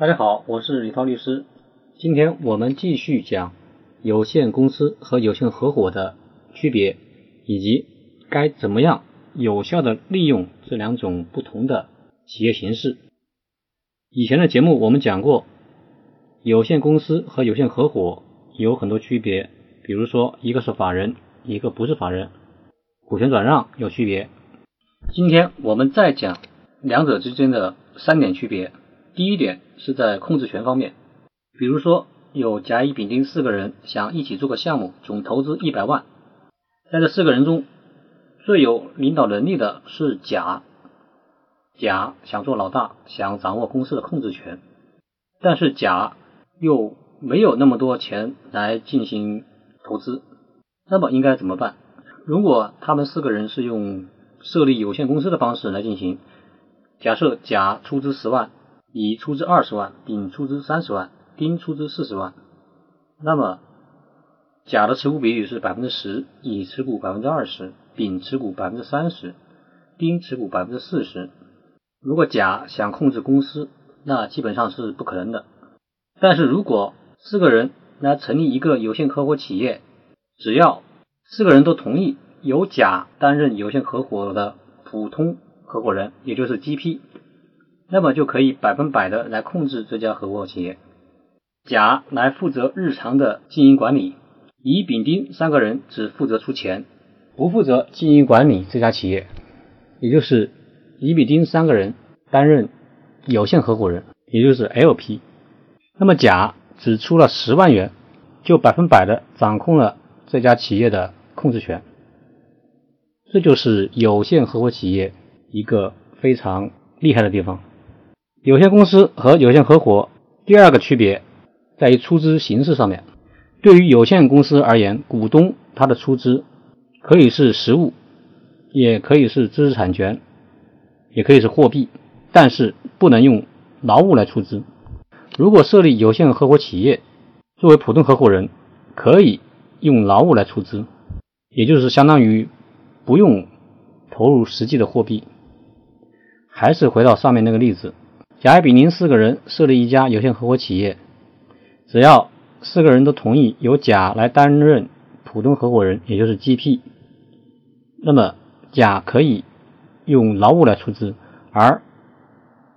大家好，我是李涛律师。今天我们继续讲有限公司和有限合伙的区别，以及该怎么样有效的利用这两种不同的企业形式。以前的节目我们讲过，有限公司和有限合伙有很多区别，比如说一个是法人，一个不是法人，股权转让有区别。今天我们再讲两者之间的三点区别。第一点是在控制权方面，比如说有甲、乙、丙、丁四个人想一起做个项目，总投资一百万，在这四个人中最有领导能力的是甲，甲想做老大，想掌握公司的控制权，但是甲又没有那么多钱来进行投资，那么应该怎么办？如果他们四个人是用设立有限公司的方式来进行，假设甲出资十万。乙出资二十万，丙出资三十万，丁出资四十万，那么甲的持股比例是百分之十，乙持股百分之二十，丙持股百分之三十，丁持股百分之四十。如果甲想控制公司，那基本上是不可能的。但是如果四个人来成立一个有限合伙企业，只要四个人都同意由甲担任有限合伙的普通合伙人，也就是 GP。那么就可以百分百的来控制这家合伙企业，甲来负责日常的经营管理，乙、丙、丁三个人只负责出钱，不负责经营管理这家企业，也就是乙、丙、丁三个人担任有限合伙人，也就是 LP。那么甲只出了十万元，就百分百的掌控了这家企业的控制权，这就是有限合伙企业一个非常厉害的地方。有限公司和有限合伙第二个区别在于出资形式上面。对于有限公司而言，股东他的出资可以是实物，也可以是知识产权，也可以是货币，但是不能用劳务来出资。如果设立有限合伙企业，作为普通合伙人，可以用劳务来出资，也就是相当于不用投入实际的货币。还是回到上面那个例子。甲、乙、丙、丁四个人设立一家有限合伙企业，只要四个人都同意由甲来担任普通合伙人，也就是 GP，那么甲可以用劳务来出资，而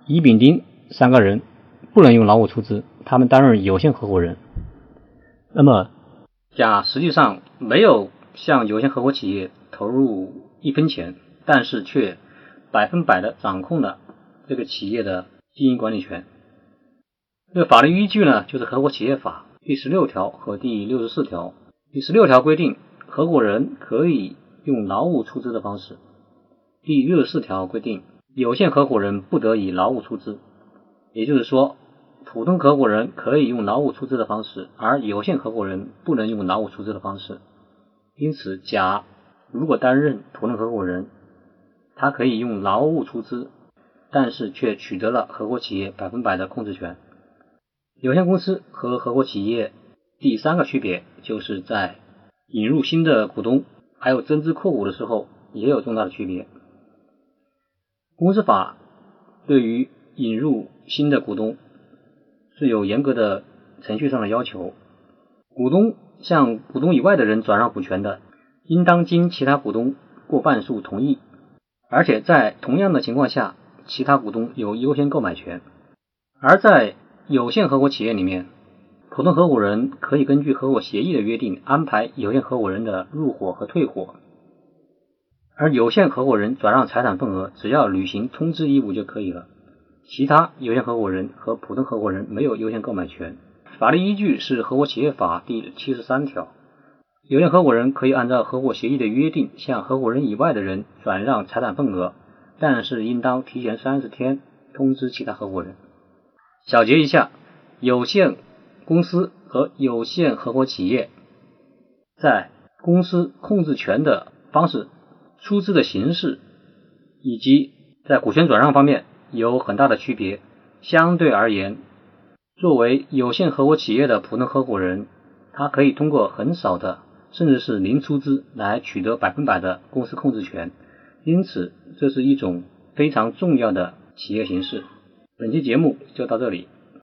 乙、丙、丁三个人不能用劳务出资，他们担任有限合伙人。那么甲实际上没有向有限合伙企业投入一分钱，但是却百分百的掌控了这个企业的。经营管理权，这个法律依据呢，就是《合伙企业法》第十六条和第六十四条。第十六条规定，合伙人可以用劳务出资的方式；第六十四条规定，有限合伙人不得以劳务出资。也就是说，普通合伙人可以用劳务出资的方式，而有限合伙人不能用劳务出资的方式。因此，甲如果担任普通合伙人，他可以用劳务出资。但是却取得了合伙企业百分百的控制权。有限公司和合伙企业第三个区别，就是在引入新的股东还有增资扩股的时候，也有重大的区别。公司法对于引入新的股东是有严格的程序上的要求，股东向股东以外的人转让股权的，应当经其他股东过半数同意，而且在同样的情况下。其他股东有优先购买权，而在有限合伙企业里面，普通合伙人可以根据合伙协议的约定安排有限合伙人的入伙和退伙，而有限合伙人转让财产份额只要履行通知义务就可以了。其他有限合伙人和普通合伙人没有优先购买权。法律依据是《合伙企业法》第七十三条，有限合伙人可以按照合伙协议的约定向合伙人以外的人转让财产份额。但是应当提前三十天通知其他合伙人。小结一下，有限公司和有限合伙企业在公司控制权的方式、出资的形式以及在股权转让方面有很大的区别。相对而言，作为有限合伙企业的普通合伙人，他可以通过很少的甚至是零出资来取得百分百的公司控制权。因此，这是一种非常重要的企业形式。本期节目就到这里。